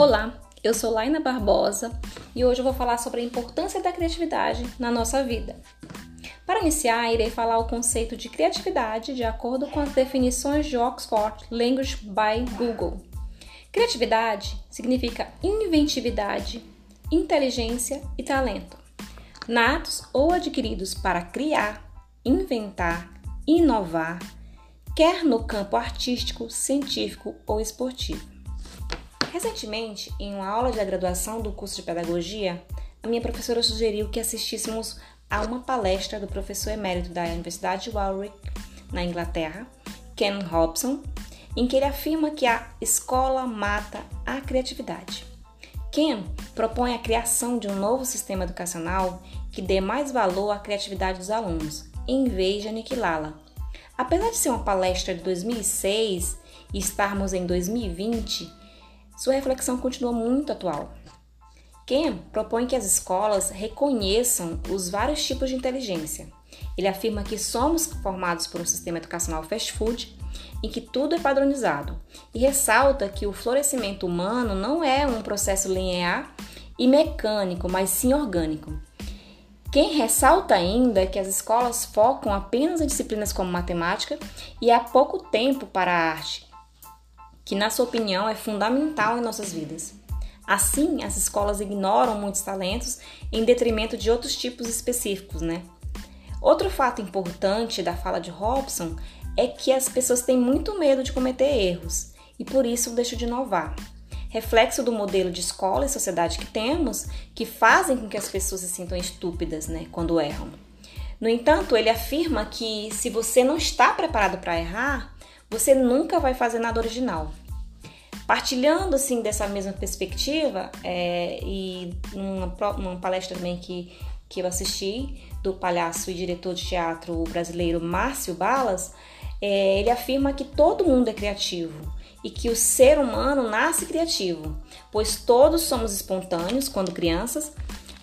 Olá, eu sou Laina Barbosa e hoje eu vou falar sobre a importância da criatividade na nossa vida. Para iniciar, irei falar o conceito de criatividade de acordo com as definições de Oxford Language by Google. Criatividade significa inventividade, inteligência e talento, natos ou adquiridos para criar, inventar, inovar, quer no campo artístico, científico ou esportivo. Recentemente, em uma aula de graduação do curso de pedagogia, a minha professora sugeriu que assistíssemos a uma palestra do professor emérito da Universidade de Warwick, na Inglaterra, Ken Robson, em que ele afirma que a escola mata a criatividade. Ken propõe a criação de um novo sistema educacional que dê mais valor à criatividade dos alunos, em vez de aniquilá-la. Apesar de ser uma palestra de 2006 e estarmos em 2020, sua reflexão continua muito atual. Ken propõe que as escolas reconheçam os vários tipos de inteligência. Ele afirma que somos formados por um sistema educacional fast food em que tudo é padronizado e ressalta que o florescimento humano não é um processo linear e mecânico, mas sim orgânico. Quem ressalta ainda que as escolas focam apenas em disciplinas como matemática e há pouco tempo para a arte, que, na sua opinião, é fundamental em nossas vidas. Assim, as escolas ignoram muitos talentos em detrimento de outros tipos específicos, né? Outro fato importante da fala de Robson é que as pessoas têm muito medo de cometer erros e por isso deixam de inovar. Reflexo do modelo de escola e sociedade que temos, que fazem com que as pessoas se sintam estúpidas, né, quando erram. No entanto, ele afirma que se você não está preparado para errar, você nunca vai fazer nada original. Partilhando assim dessa mesma perspectiva, é, e numa, numa palestra também que, que eu assisti do palhaço e diretor de teatro brasileiro Márcio Balas, é, ele afirma que todo mundo é criativo e que o ser humano nasce criativo, pois todos somos espontâneos quando crianças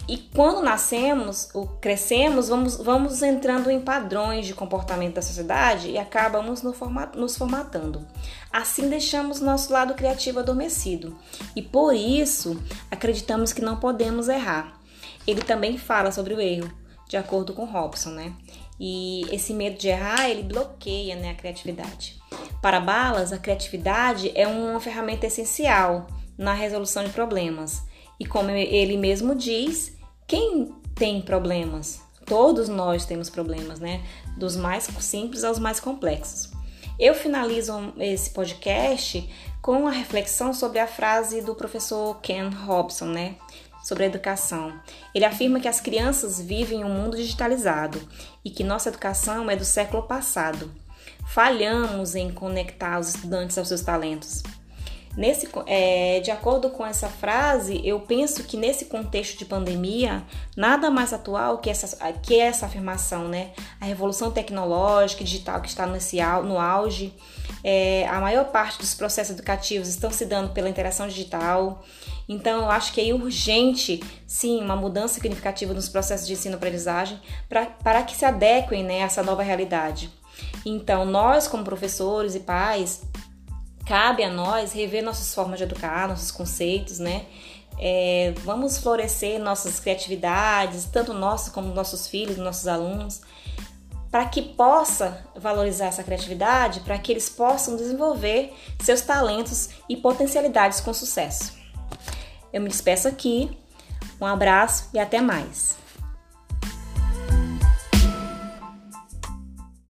e quando nascemos ou crescemos, vamos, vamos entrando em padrões de comportamento da sociedade e acabamos nos formatando. Assim deixamos nosso lado criativo adormecido e por isso acreditamos que não podemos errar. Ele também fala sobre o erro, de acordo com Robson, né? E esse medo de errar, ele bloqueia né, a criatividade. Para Balas, a criatividade é uma ferramenta essencial na resolução de problemas. E como ele mesmo diz, quem tem problemas? Todos nós temos problemas, né? Dos mais simples aos mais complexos. Eu finalizo esse podcast com a reflexão sobre a frase do professor Ken Robson, né? Sobre a educação. Ele afirma que as crianças vivem em um mundo digitalizado e que nossa educação é do século passado. Falhamos em conectar os estudantes aos seus talentos. Nesse, é, de acordo com essa frase, eu penso que nesse contexto de pandemia, nada mais atual que essa, que essa afirmação, né? A revolução tecnológica e digital que está nesse, no auge, é, a maior parte dos processos educativos estão se dando pela interação digital. Então, eu acho que é urgente, sim, uma mudança significativa nos processos de ensino-aprendizagem para que se adequem né, a essa nova realidade. Então, nós, como professores e pais, cabe a nós rever nossas formas de educar, nossos conceitos, né? É, vamos florescer nossas criatividades, tanto nossos como nossos filhos, nossos alunos, para que possa valorizar essa criatividade, para que eles possam desenvolver seus talentos e potencialidades com sucesso. Eu me despeço aqui, um abraço e até mais.